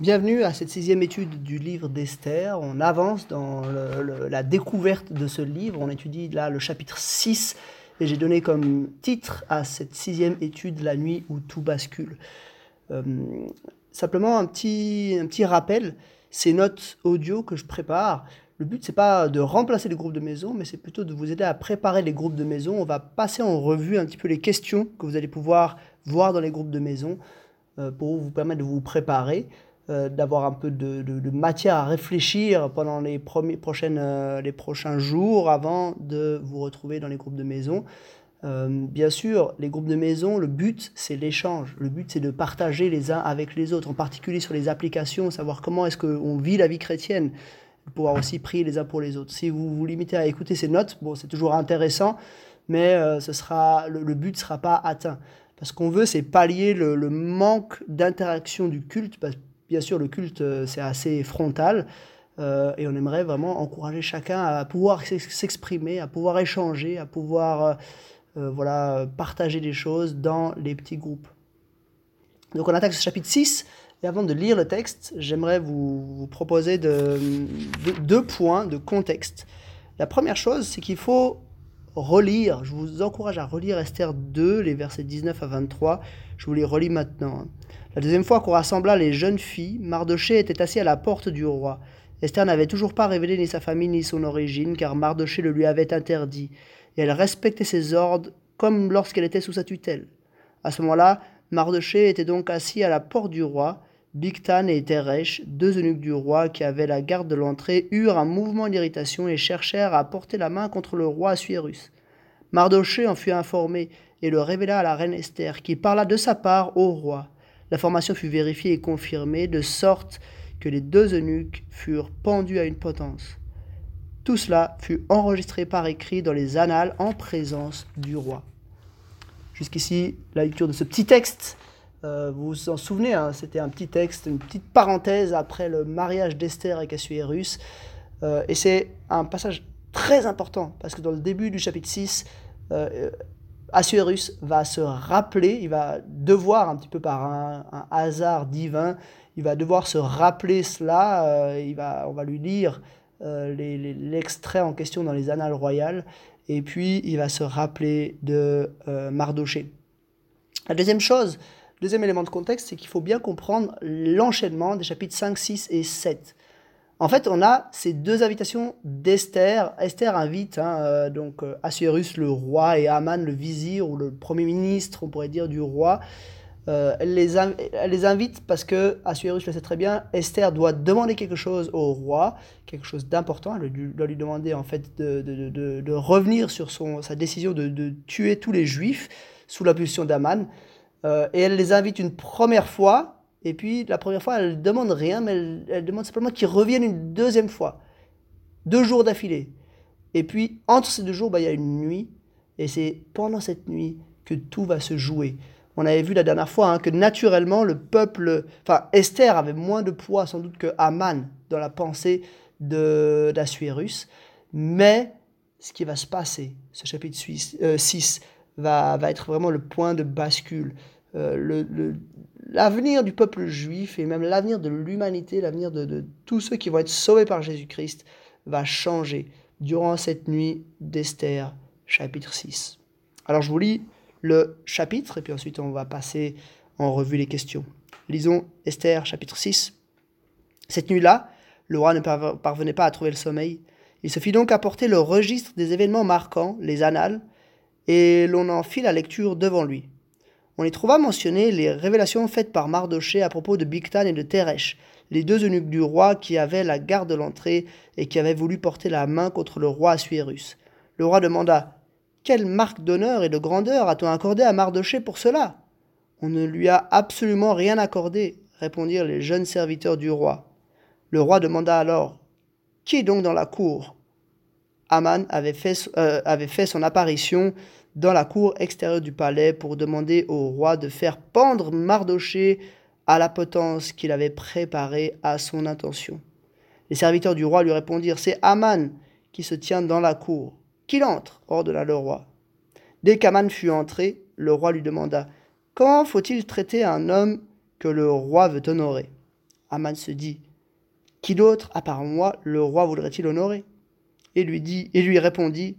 Bienvenue à cette sixième étude du livre d'Esther. On avance dans la découverte de ce livre. On étudie là le chapitre 6 et j'ai donné comme titre à cette sixième étude La nuit où tout bascule. Euh, simplement un petit, rappel, ces notes audio que je prépare, le but c'est pas de remplacer les groupes de maison, mais c'est plutôt de vous aider à préparer les groupes de maison. On va passer en revue un petit peu les questions que vous allez pouvoir voir dans les groupes de maison euh, pour vous permettre de vous préparer. Euh, d'avoir un peu de, matière à réfléchir pendant les, premiers, prochaines, euh, les prochains jours avant de vous retrouver dans les groupes de maison. Euh, bien sûr, les groupes de maison, le but, c'est l'échange. Le but, c'est de partager les uns avec les autres, en particulier sur les applications, savoir comment est-ce qu'on vit la vie chrétienne, pouvoir aussi prier les uns pour les autres. Si vous vous limitez à écouter ces notes, bon, c'est toujours intéressant, mais ce sera, le, but ne sera pas atteint. Parce qu'on veut, c'est pallier le, le manque d'interaction du culte, bien sûr, le culte, euh, c'est assez frontal. Euh, et on aimerait vraiment encourager chacun à pouvoir s'exprimer, à pouvoir échanger, à pouvoir euh, voilà, partager des choses dans les petits groupes. Donc on attaque ce chapitre 6. Et avant de lire le texte, j'aimerais vous, proposer deux points de contexte. La première chose, c'est qu'il faut relire, je vous encourage à relire Esther 2, les versets 19 à 23. Je vous les relis maintenant. Hein. La deuxième fois qu'on rassembla les jeunes filles, Mardoché était assis à la porte du roi. Esther n'avait toujours pas révélé ni sa famille ni son origine, car Mardoché le lui avait interdit, et elle respectait ses ordres comme lorsqu'elle était sous sa tutelle. À ce moment-là, Mardoché était donc assis à la porte du roi. Bigtan et Teresh, deux eunuques du roi qui avaient la garde de l'entrée, eurent un mouvement d'irritation et cherchèrent à porter la main contre le roi Assuérus. Mardoché en fut informé et le révéla à la reine Esther, qui parla de sa part au roi. L'information fut vérifiée et confirmée, de sorte que les deux eunuques furent pendus à une potence. Tout cela fut enregistré par écrit dans les annales en présence du roi. Jusqu'ici, la lecture de ce petit texte. Euh, vous vous en souvenez, hein, c'était un petit texte, une petite parenthèse après le mariage d'Esther avec Assuérus. Euh, et c'est un passage très important, parce que dans le début du chapitre 6, euh, Assuérus va se rappeler, il va devoir, un petit peu par un, hasard divin, il va devoir se rappeler cela, euh, il va, on va lui lire l'extrait en question dans les annales royales, et puis il va se rappeler de Mardoché. La deuxième chose, deuxième élément de contexte, c'est qu'il faut bien comprendre l'enchaînement des chapitres 5, 6 et 7. En fait, on a ces deux invitations d'Esther. Esther invite hein, euh, donc euh, Assuérus le roi et Aman le vizir ou le premier ministre, on pourrait dire, du roi. Euh, elle, les invite parce que Assuérus le sait très bien. Esther doit demander quelque chose au roi, quelque chose d'important. Elle doit lui demander en fait de revenir sur son, sa décision de, tuer tous les Juifs sous l'impulsion d'Aman. Et elle les invite une première fois et puis, la première fois, elle ne demande rien, mais elle, demande simplement qu'il revienne une deuxième fois. Deux jours d'affilée. Et puis, entre ces deux jours, bah, il y a une nuit. Et c'est pendant cette nuit que tout va se jouer. On avait vu la dernière fois hein, que naturellement, le peuple. Enfin, Esther avait moins de poids sans doute que Aman dans la pensée d'Assuérus. Mais ce qui va se passer, ce chapitre 6, euh, va, va, être vraiment le point de bascule. Euh, l'avenir du peuple juif et même l'avenir de l'humanité, l'avenir de, tous ceux qui vont être sauvés par Jésus-Christ va changer durant cette nuit d'Esther, chapitre 6. Alors je vous lis le chapitre et puis ensuite on va passer en revue les questions. Lisons Esther, chapitre 6. Cette nuit-là, le roi ne parvenait pas à trouver le sommeil. Il se fit donc apporter le registre des événements marquants, les annales, et l'on en fit la lecture devant lui on y trouva mentionnées les révélations faites par Mardoché à propos de Bigtan et de Teresh, les deux eunuques du roi qui avaient la garde de l'entrée et qui avaient voulu porter la main contre le roi Assuérus. Le roi demanda Quelle marque d'honneur et de grandeur a-t-on accordé à Mardoché pour cela? On ne lui a absolument rien accordé, répondirent les jeunes serviteurs du roi. Le roi demanda alors Qui est donc dans la cour? Aman avait fait, euh, avait fait son apparition dans la cour extérieure du palais pour demander au roi de faire pendre Mardoché à la potence qu'il avait préparée à son intention. Les serviteurs du roi lui répondirent C'est Aman qui se tient dans la cour. Qu'il entre, ordonna le roi. Dès qu'Aman fut entré, le roi lui demanda Comment faut-il traiter un homme que le roi veut honorer? Aman se dit Qui d'autre, à part moi, le roi voudrait-il honorer? Et lui dit, et lui répondit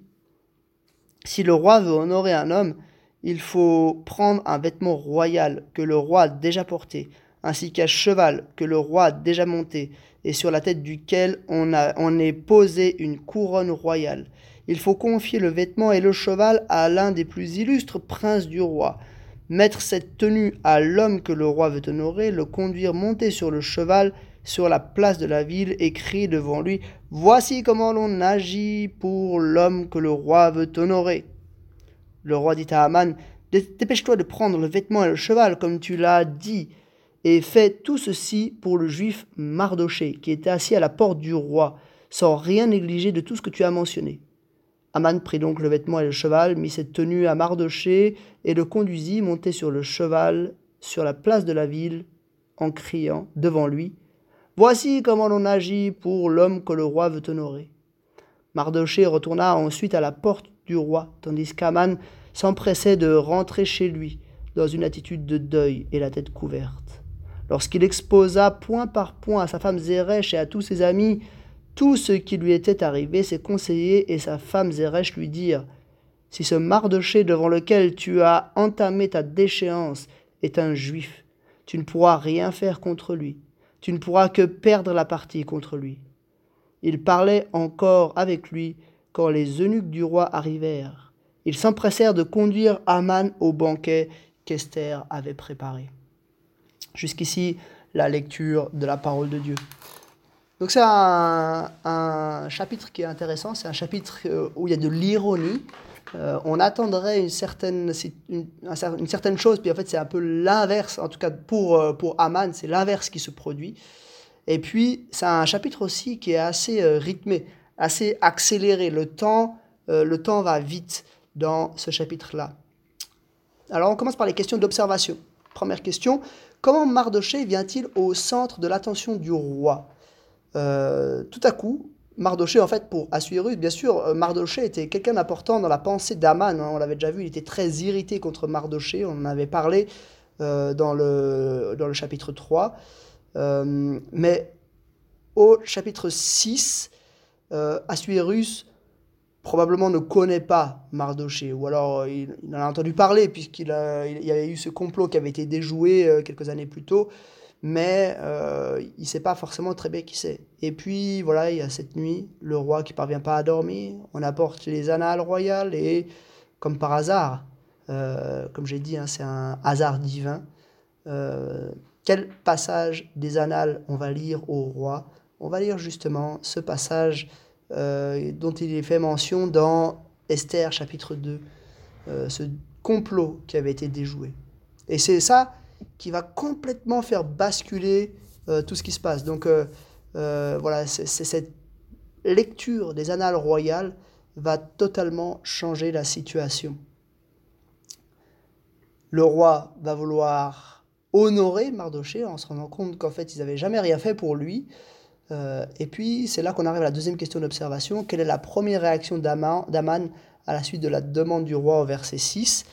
Si le roi veut honorer un homme, il faut prendre un vêtement royal que le roi a déjà porté, ainsi qu'un cheval que le roi a déjà monté, et sur la tête duquel on, a, on est posé une couronne royale. Il faut confier le vêtement et le cheval à l'un des plus illustres princes du roi, mettre cette tenue à l'homme que le roi veut honorer, le conduire monter sur le cheval sur la place de la ville et crier devant lui Voici comment l'on agit pour l'homme que le roi veut honorer. Le roi dit à Aman Dépêche-toi de prendre le vêtement et le cheval, comme tu l'as dit, et fais tout ceci pour le juif Mardoché, qui était assis à la porte du roi, sans rien négliger de tout ce que tu as mentionné. Aman prit donc le vêtement et le cheval, mit cette tenue à Mardoché, et le conduisit, monté sur le cheval, sur la place de la ville, en criant devant lui Voici comment l'on agit pour l'homme que le roi veut honorer. Mardoché retourna ensuite à la porte du roi, tandis qu'Aman s'empressait de rentrer chez lui, dans une attitude de deuil et la tête couverte. Lorsqu'il exposa point par point à sa femme Zeresh et à tous ses amis tout ce qui lui était arrivé, ses conseillers et sa femme Zeresh lui dirent Si ce Mardoché devant lequel tu as entamé ta déchéance est un juif, tu ne pourras rien faire contre lui, tu ne pourras que perdre la partie contre lui. Il parlait encore avec lui quand les eunuques du roi arrivèrent. Ils s'empressèrent de conduire Aman au banquet qu'Esther avait préparé. Jusqu'ici, la lecture de la parole de Dieu. Donc c'est un, chapitre qui est intéressant, c'est un chapitre euh, où il y a de l'ironie. Euh, on attendrait une certaine, une, certaine chose, puis en fait c'est un peu l'inverse, en tout cas pour, euh, pour Aman, c'est l'inverse qui se produit. Et puis c'est un chapitre aussi qui est assez rythmé, assez accéléré. Le temps, le temps va vite dans ce chapitre-là. Alors on commence par les questions d'observation. Première question, comment Mardoché vient-il au centre de l'attention du roi? Euh, tout à coup, Mardoché, en fait, pour Assuérus, bien sûr, euh, Mardoché était quelqu'un d'important dans la pensée d'Aman. Hein. on l'avait déjà vu, il était très irrité contre Mardoché. On en avait parlé euh, dans, le, chapitre 3. mais au chapitre 6, Assuérus probablement ne connaît pas Mardoché, ou alors il, en a entendu parler, puisqu'il il y avait eu ce complot qui avait été déjoué quelques années plus tôt mais euh, il ne sait pas forcément très bien qui c'est. Et puis voilà, il y a cette nuit, le roi qui parvient pas à dormir, on apporte les annales royales et comme par hasard, euh, comme j'ai dit, hein, c'est un hasard divin. Euh, quel passage des annales on va lire au roi? On va lire justement ce passage dont il est fait mention dans Esther chapitre 2, ce complot qui avait été déjoué. Et c'est ça qui va complètement faire basculer euh, tout ce qui se passe. Donc euh, euh, voilà, c'est cette lecture des annales royales va totalement changer la situation. Le roi va vouloir honorer Mardoché en se rendant compte qu'en fait ils n'avaient jamais rien fait pour lui. et puis c'est là qu'on arrive à la deuxième question d'observation. Quelle est la première réaction d'Aman à la suite de la demande du roi au verset 6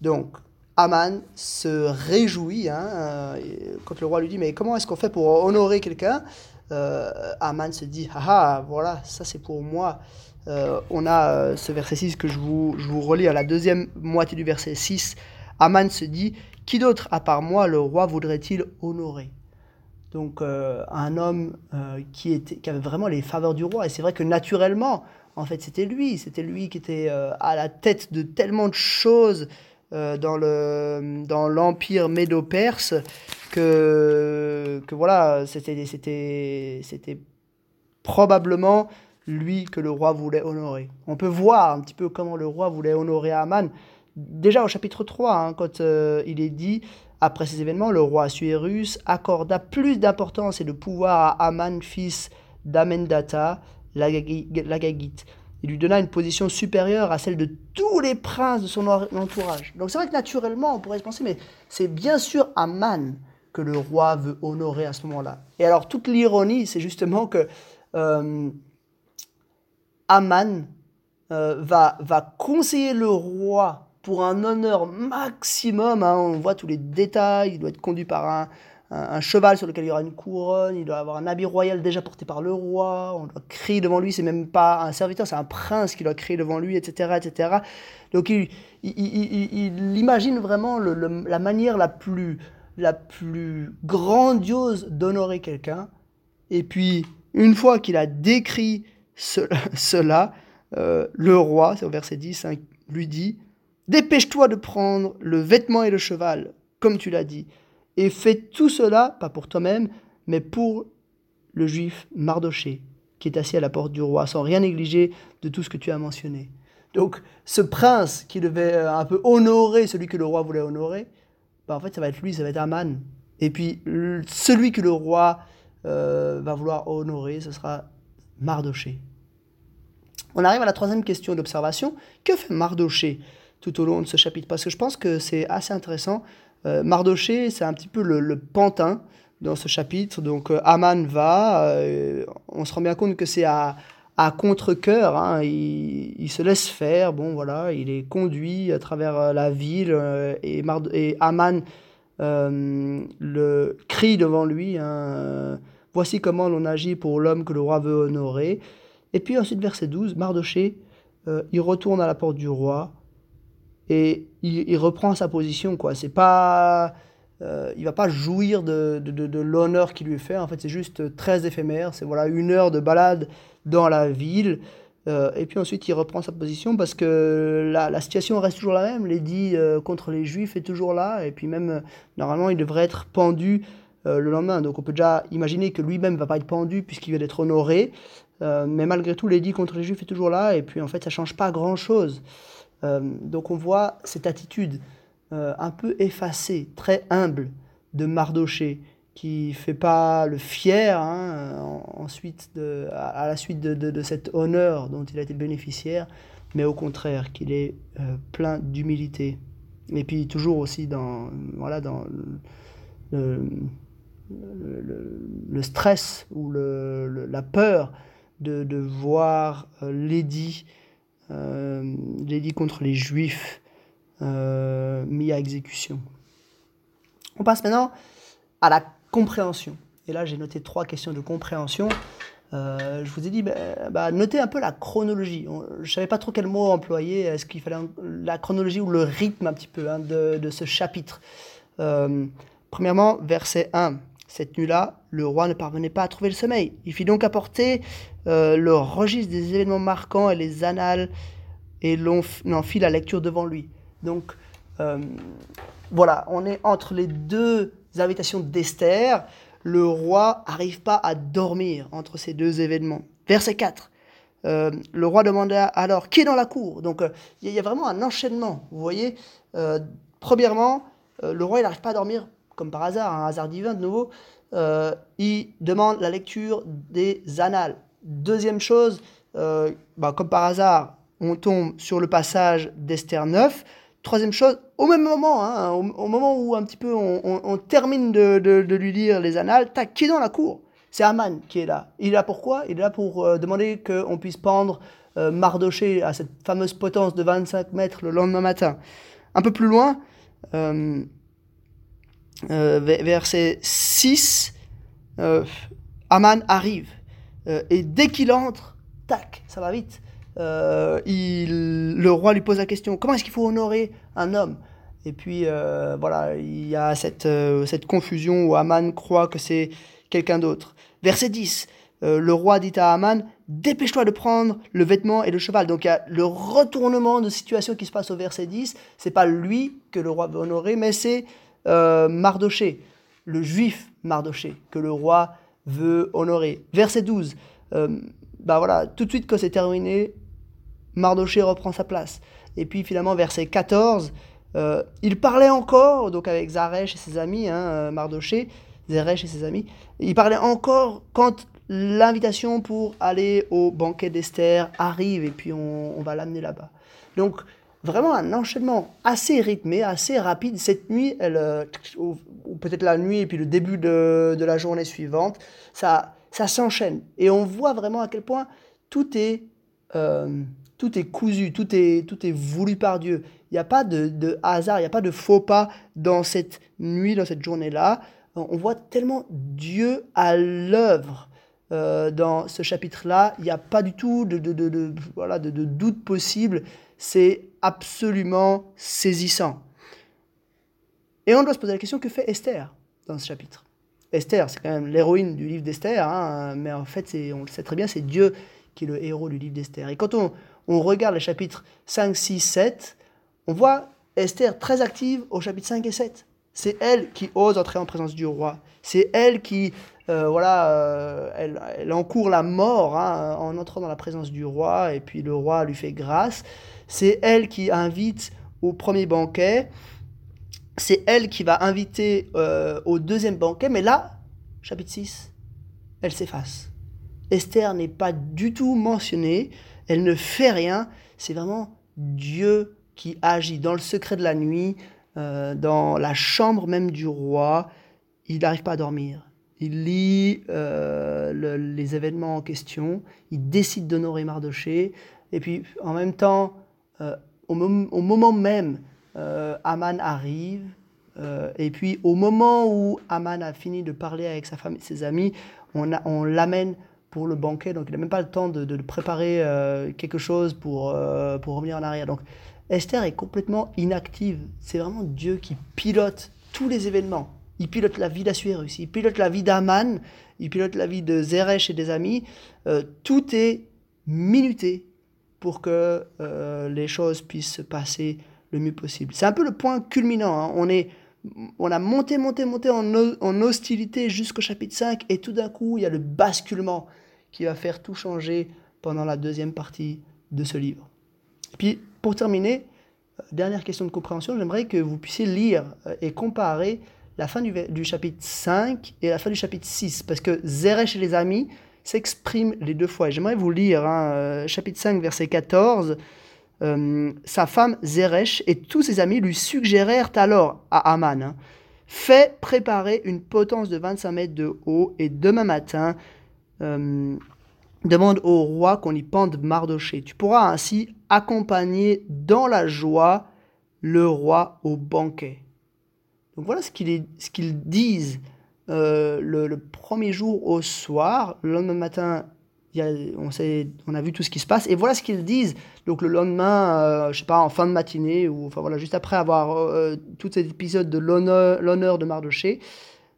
Donc Aman se réjouit hein, euh, quand le roi lui dit mais comment est-ce qu'on fait pour honorer quelqu'un euh, Aman se dit ah, ah voilà ça c'est pour moi. Euh, on a ce verset 6 que je vous, je vous relis à la deuxième moitié du verset 6 Aman se dit qui d'autre à part moi le roi voudrait-il honorer? Donc un homme qui, était, qui avait vraiment les faveurs du roi. Et c'est vrai que naturellement en fait c'était lui. C'était lui qui était à la tête de tellement de choses euh, dans le dans l'empire médo-perse que que voilà c'était c'était c'était probablement lui que le roi voulait honorer. On peut voir un petit peu comment le roi voulait honorer Aman. Déjà au chapitre 3, hein, quand euh, il est dit, après ces événements, le roi Assuérus accorda plus d'importance et de pouvoir à Aman, fils d'Amendata, l'Agagite il lui donna une position supérieure à celle de tous les princes de son entourage. Donc c'est vrai que naturellement, on pourrait se penser, mais c'est bien sûr Aman que le roi veut honorer à ce moment-là. Et alors toute l'ironie, c'est justement que euh, Aman euh, va, va conseiller le roi pour un honneur maximum. Hein. on voit tous les détails, il doit être conduit par un, un, cheval sur lequel il y aura une couronne, il doit avoir un habit royal déjà porté par le roi, on doit crier devant lui, c'est même pas un serviteur, c'est un prince qui doit crier devant lui, etc. etc. Donc il, imagine vraiment la manière la plus, la plus grandiose d'honorer quelqu'un. Et puis, une fois qu'il a décrit cela, euh, le roi, c'est au verset 10, hein, lui dit, Dépêche-toi de prendre le vêtement et le cheval, comme tu l'as dit, et fais tout cela, pas pour toi-même, mais pour le juif Mardoché, qui est assis à la porte du roi, sans rien négliger de tout ce que tu as mentionné. Donc, ce prince qui devait euh, un peu honorer celui que le roi voulait honorer, bah, en fait, ça va être lui, ça va être Aman. Et puis, celui que le roi euh, va vouloir honorer, ce sera Mardoché. On arrive à la troisième question d'observation. Que fait Mardoché tout au long de ce chapitre? Parce que je pense que c'est assez intéressant. Euh, Mardoché, c'est un petit peu le, pantin dans ce chapitre. Donc euh, Aman va, euh, on se rend bien compte que c'est à, contre-coeur, hein. il, se laisse faire, bon voilà, il est conduit à travers la ville et, et Aman le crie devant lui, hein, voici comment l'on agit pour l'homme que le roi veut honorer. Et puis ensuite, verset 12, Mardoché, il retourne à la porte du roi, et il, reprend sa position quoi. C'est pas euh, il va pas jouir de, de, l'honneur qui lui est fait. En fait c'est juste très éphémère. C'est voilà une heure de balade dans la ville. Euh, et puis ensuite il reprend sa position parce que la, la situation reste toujours la même. L'édit euh, contre les juifs est toujours là. Et puis même normalement il devrait être pendu le lendemain. Donc on peut déjà imaginer que lui-même va pas être pendu puisqu'il vient d'être honoré. Mais malgré tout l'édit contre les juifs est toujours là. Et puis en fait ça change pas grand chose euh, donc on voit cette attitude euh, un peu effacée, très humble de Mardoché, qui fait pas le fier hein, ensuite à, la suite de, cet honneur dont il a été bénéficiaire, mais au contraire qu'il est euh, plein d'humilité. Et puis toujours aussi dans, voilà, dans le, stress ou la peur de, voir euh, l'édit contre les juifs euh, mis à exécution. On passe maintenant à la compréhension. Et là, j'ai noté trois questions de compréhension. Euh, je vous ai dit, bah, bah, notez un peu la chronologie. je ne savais pas trop quel mot employer. Est-ce qu'il fallait la chronologie ou le rythme un petit peu hein, de, ce chapitre? Premièrement, verset 1. Cette nuit-là, le roi ne parvenait pas à trouver le sommeil. Il fit donc apporter euh, le registre des événements marquants et les annales, et l'on en fit la lecture devant lui. Donc, euh, voilà, on est entre les deux invitations d'Esther. Le roi n'arrive pas à dormir entre ces deux événements. Verset 4. Euh, le roi demanda alors qui est dans la cour? Donc il y, a vraiment un enchaînement. Vous voyez, premièrement, le roi n'arrive pas à dormir comme par hasard, un hasard divin de nouveau, euh, il demande la lecture des annales. Deuxième chose, euh, bah, comme par hasard, on tombe sur le passage d'Esther 9. Troisième chose, au même moment, hein, au, moment où un petit peu on, termine de, lui lire les annales, tac, qui est dans la cour? C'est Aman qui est là. Il est là pourquoi? Il est là pour euh, demander qu'on puisse pendre Mardoché à cette fameuse potence de 25 mètres le lendemain matin. Un peu plus loin, euh, verset 6, euh, Aman arrive. Euh, et dès qu'il entre, tac, ça va vite. le roi lui pose la question comment est-ce qu'il faut honorer un homme? Et puis voilà, il y a cette, cette confusion où Aman croit que c'est quelqu'un d'autre. Verset 10, le roi dit à Aman dépêche-toi de prendre le vêtement et le cheval. Donc il y a le retournement de situation qui se passe au verset 10. C'est pas lui que le roi veut honorer, mais c'est euh, Mardoché, le juif Mardoché, que le roi veut honorer. Verset 12, euh, bah voilà, tout de suite que c'est terminé, Mardoché reprend sa place. Et puis finalement, verset 14, euh, il parlait encore, donc avec Zaresh et ses amis, hein, Mardoché, Zeresh et ses amis, il parlait encore quand l'invitation pour aller au banquet d'Esther arrive et puis on, on va l'amener là-bas. Donc vraiment un enchaînement assez rythmé, assez rapide. Cette nuit, elle, euh, ou, peut-être la nuit et puis le début de, de la journée suivante, ça, ça s'enchaîne. Et on voit vraiment à quel point tout est, euh, tout est cousu, tout est, tout est voulu par Dieu. Il n'y a pas de, de hasard, il n'y a pas de faux pas dans cette nuit, dans cette journée-là. on voit tellement Dieu à l'œuvre euh, dans ce chapitre-là. Il n'y a pas du tout de, voilà, de, doute possible. C'est absolument saisissant. Et on doit se poser la question que fait Esther dans ce chapitre? Esther, c'est quand même l'héroïne du livre d'Esther, hein, mais en fait, on le sait très bien, c'est Dieu qui est le héros du livre d'Esther. Et quand on, on regarde les chapitres 5, 6, 7, on voit Esther très active au chapitre 5 et 7. C'est elle qui ose entrer en présence du roi. C'est elle qui, euh, voilà, euh, elle, encourt la mort hein, en entrant dans la présence du roi, et puis le roi lui fait grâce. C'est elle qui invite au premier banquet. C'est elle qui va inviter euh, au deuxième banquet. Mais là, chapitre 6, elle s'efface. Esther n'est pas du tout mentionnée. Elle ne fait rien. C'est vraiment Dieu qui agit dans le secret de la nuit, euh, dans la chambre même du roi. Il n'arrive pas à dormir. Il lit euh, les événements en question. Il décide d'honorer Mardoché. Et puis, en même temps, euh, au, moment même, Aman arrive. et puis, au moment où Aman a fini de parler avec sa femme et ses amis, on, l'amène pour le banquet. Donc, il n'a même pas le temps de, préparer quelque chose pour, pour revenir en arrière. Esther est complètement inactive. C'est vraiment Dieu qui pilote tous les événements. Il pilote la vie d'Assuérus, il pilote la vie d'Aman, il pilote la vie de Zeresh et des amis. Euh, tout est minuté pour que euh, les choses puissent se passer le mieux possible. C'est un peu le point culminant. Hein. On, est, on a monté, monté, monté en, hostilité jusqu'au chapitre 5 et tout d'un coup, il y a le basculement qui va faire tout changer pendant la deuxième partie de ce livre. Puis, pour terminer, euh, dernière question de compréhension, j'aimerais que vous puissiez lire euh, et comparer la fin du, chapitre 5 et la fin du chapitre 6, parce que Zeresh et les amis s'expriment les deux fois. J'aimerais vous lire, hein, euh, chapitre 5, verset 14. sa femme Zeresh et tous ses amis lui suggérèrent alors à Aman hein, Fais préparer une potence de 25 mètres de haut et demain matin, demande au roi qu'on y pende Mardoché. Tu pourras ainsi accompagner dans la joie le roi au banquet. Donc voilà ce qu'ils disent euh, le, premier jour au soir. Le lendemain matin, on, a vu tout ce qui se passe. Et voilà ce qu'ils disent. Le lendemain, euh, je sais pas, en fin de matinée, ou enfin voilà, juste après avoir euh, tout cet épisode de l'honneur de Mardoché,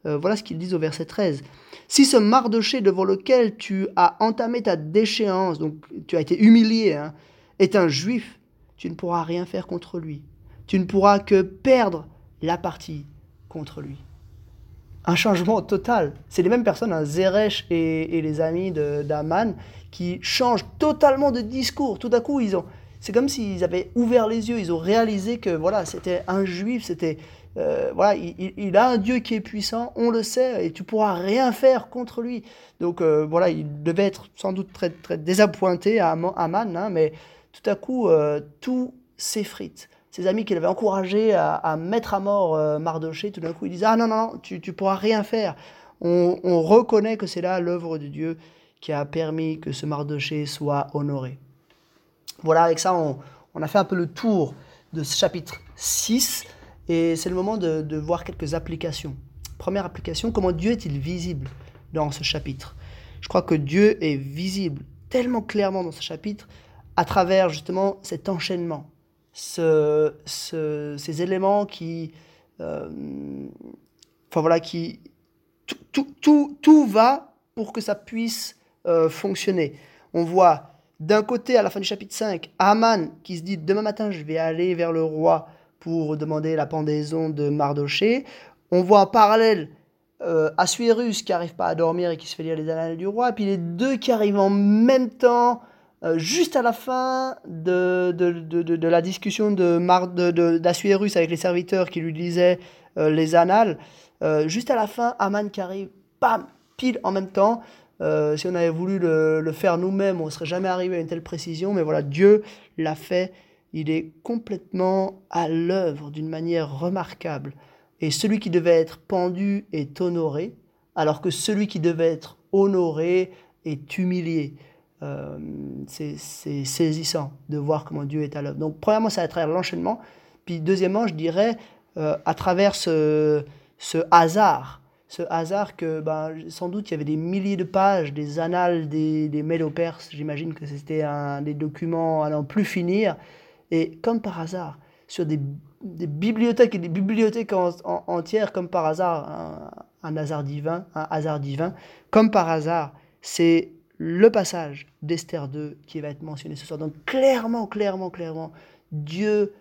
voilà ce qu'ils disent au verset 13. Si ce Mardoché devant lequel tu as entamé ta déchéance, donc tu as été humilié, hein, est un juif, tu ne pourras rien faire contre lui. Tu ne pourras que perdre la partie contre lui. Un changement total. C'est les mêmes personnes, hein, Zeresh et, les amis d'Aman, qui changent totalement de discours. Tout à coup, ils ont, c'est comme s'ils avaient ouvert les yeux, ils ont réalisé que voilà, c'était un juif, c'était euh, voilà, il, a un Dieu qui est puissant, on le sait, et tu pourras rien faire contre lui. Donc euh, voilà, il devait être sans doute très, très désappointé à Aman, hein, mais tout à coup, euh, tout s'effrite. Ses amis qui l'avaient encouragé à, mettre à mort Mardoché, tout d'un coup, ils disent Ah non, non, non tu, tu pourras rien faire. On, reconnaît que c'est là l'œuvre de Dieu qui a permis que ce Mardoché soit honoré. Voilà, avec ça, on, on a fait un peu le tour de ce chapitre 6. Et c'est le moment de, voir quelques applications. Première application, comment Dieu est-il visible dans ce chapitre? Je crois que Dieu est visible tellement clairement dans ce chapitre à travers justement cet enchaînement, ce, ces éléments qui... Euh, enfin voilà, qui... Tout, va pour que ça puisse euh, fonctionner. On voit d'un côté, à la fin du chapitre 5, Aman qui se dit Demain matin, je vais aller vers le roi pour demander la pendaison de Mardoché. On voit en parallèle euh, Assuérus qui n'arrive pas à dormir et qui se fait lire les annales du roi, et puis les deux qui arrivent en même temps, euh, juste à la fin de, de, de, la discussion d'Assuérus avec les serviteurs qui lui lisaient euh, les annales. Euh, juste à la fin, Aman qui arrive, bam, pile en même temps. si on avait voulu le, le faire nous-mêmes, on ne serait jamais arrivé à une telle précision, mais voilà, Dieu l'a fait il est complètement à l'œuvre d'une manière remarquable. Et celui qui devait être pendu est honoré, alors que celui qui devait être honoré est humilié. Euh, c'est saisissant de voir comment Dieu est à l'œuvre. Donc, premièrement, ça va être l'enchaînement. Puis, deuxièmement, je dirais, euh, à travers ce, hasard, ce hasard que ben, sans doute il y avait des milliers de pages, des annales des, des j'imagine que c'était un des documents à plus finir, et comme par hasard, sur des, bibliothèques et des bibliothèques entières, comme par hasard, un, hasard divin, un hasard divin, comme par hasard, c'est le passage d'Esther 2 qui va être mentionné ce soir. Donc clairement, clairement, clairement, Dieu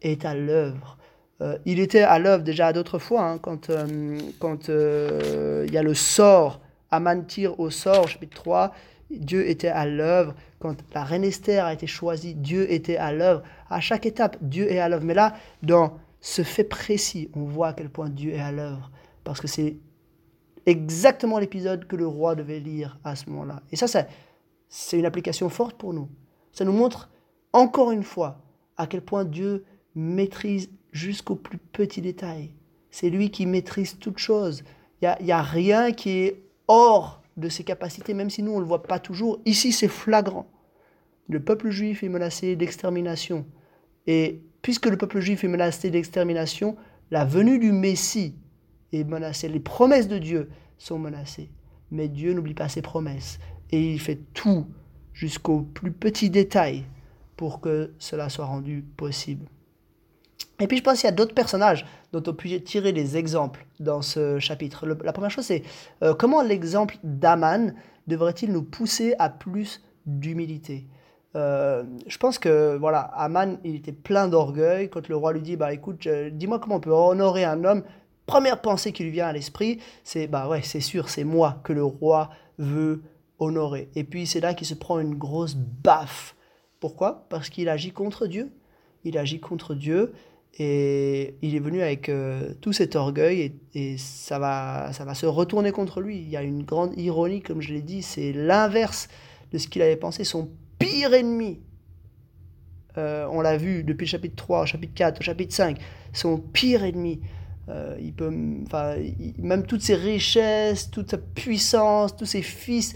est à l'œuvre. Euh, il était à l'œuvre déjà d'autres fois, hein, quand euh, quand euh, il y a le sort, Aman tire au sort, chapitre 3, Dieu était à l'œuvre. Quand la reine Esther a été choisie, Dieu était à l'œuvre. À chaque étape, Dieu est à l'œuvre. Mais là, dans ce fait précis, on voit à quel point Dieu est à l'œuvre. Parce que c'est exactement l'épisode que le roi devait lire à ce moment-là. Et ça, c'est une application forte pour nous. Ça nous montre encore une fois à quel point Dieu maîtrise jusqu'au plus petit détail. C'est lui qui maîtrise toute chose. Il n'y a, a rien qui est hors de ses capacités, même si nous, on ne le voit pas toujours. Ici, c'est flagrant. Le peuple juif est menacé d'extermination. Et puisque le peuple juif est menacé d'extermination, la venue du Messie est menacée. Les promesses de Dieu sont menacées. Mais Dieu n'oublie pas ses promesses. Et il fait tout jusqu'au plus petit détail pour que cela soit rendu possible. Et puis je pense qu'il y a d'autres personnages dont on peut tirer des exemples dans ce chapitre. la première chose, c'est euh, comment l'exemple d'Aman devrait-il nous pousser à plus d'humilité? Euh, je pense que voilà, Aman, il était plein d'orgueil quand le roi lui dit bah écoute, dis-moi comment on peut honorer un homme. Première pensée qui lui vient à l'esprit, c'est bah ouais, c'est sûr, c'est moi que le roi veut honorer. Et puis c'est là qu'il se prend une grosse baffe. Pourquoi? Parce qu'il agit contre Dieu. Il agit contre Dieu et il est venu avec euh, tout cet orgueil et, ça, va, ça va se retourner contre lui. Il y a une grande ironie, comme je l'ai dit, c'est l'inverse de ce qu'il avait pensé. Son pire ennemi, euh, on l'a vu depuis le chapitre 3, au chapitre 4, au chapitre 5, son pire ennemi. Euh, il peut, même toutes ses richesses, toute sa puissance, tous ses fils,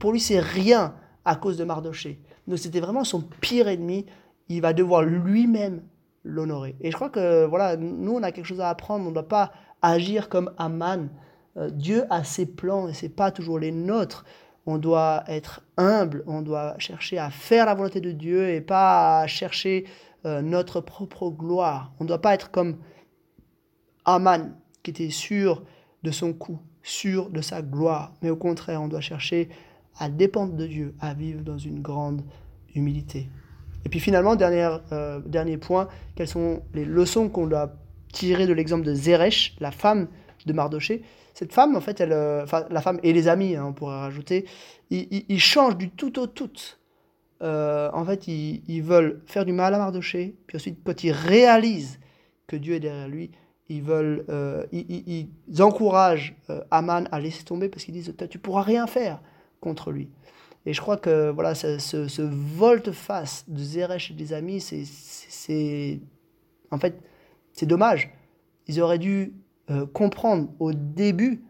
pour lui c'est rien à cause de Mardoché. Donc c'était vraiment son pire ennemi. Il va devoir lui-même l'honorer. Et je crois que voilà, nous, on a quelque chose à apprendre. On ne doit pas agir comme Aman. Euh, Dieu a ses plans et ce n'est pas toujours les nôtres. On doit être humble, on doit chercher à faire la volonté de Dieu et pas à chercher euh, notre propre gloire. On ne doit pas être comme Aman, qui était sûr de son coup, sûr de sa gloire. Mais au contraire, on doit chercher à dépendre de Dieu, à vivre dans une grande humilité. Et puis finalement, dernier, euh, dernier point, quelles sont les leçons qu'on doit tirer de l'exemple de Zeresh, la femme de Mardoché? Cette femme, en fait, elle, euh, enfin, la femme et les amis, hein, on pourrait rajouter, ils, changent du tout au tout. Euh, en fait, ils, veulent faire du mal à Mardoché, puis ensuite, quand ils réalisent que Dieu est derrière lui, ils veulent, ils, encouragent Aman à laisser tomber parce qu'ils disent, tu pourras rien faire contre lui. Et je crois que voilà, ce, ce, volte-face de Zeresh et des amis, c'est, en fait, c'est dommage. Ils auraient dû euh, comprendre au début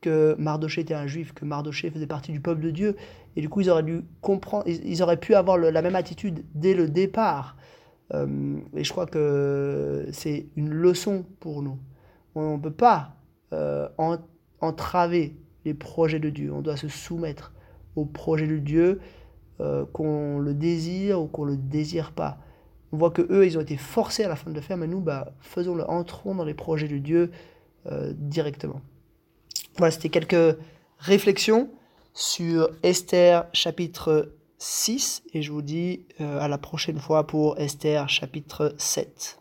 que Mardoché était un juif, que Mardoché faisait partie du peuple de Dieu. Et du coup, ils auraient dû comprendre, ils, auraient pu avoir la même attitude dès le départ. Euh, et je crois que c'est une leçon pour nous. On ne peut pas euh, entraver les projets de Dieu. On doit se soumettre au projet de Dieu, qu'on le désire ou qu'on le désire pas. On voit que eux, ils ont été forcés à la fin de le faire, mais nous, bah, faisons-le, entrons dans les projets de Dieu directement. Voilà, c'était quelques réflexions sur Esther chapitre 6, et je vous dis euh, à la prochaine fois pour Esther chapitre 7.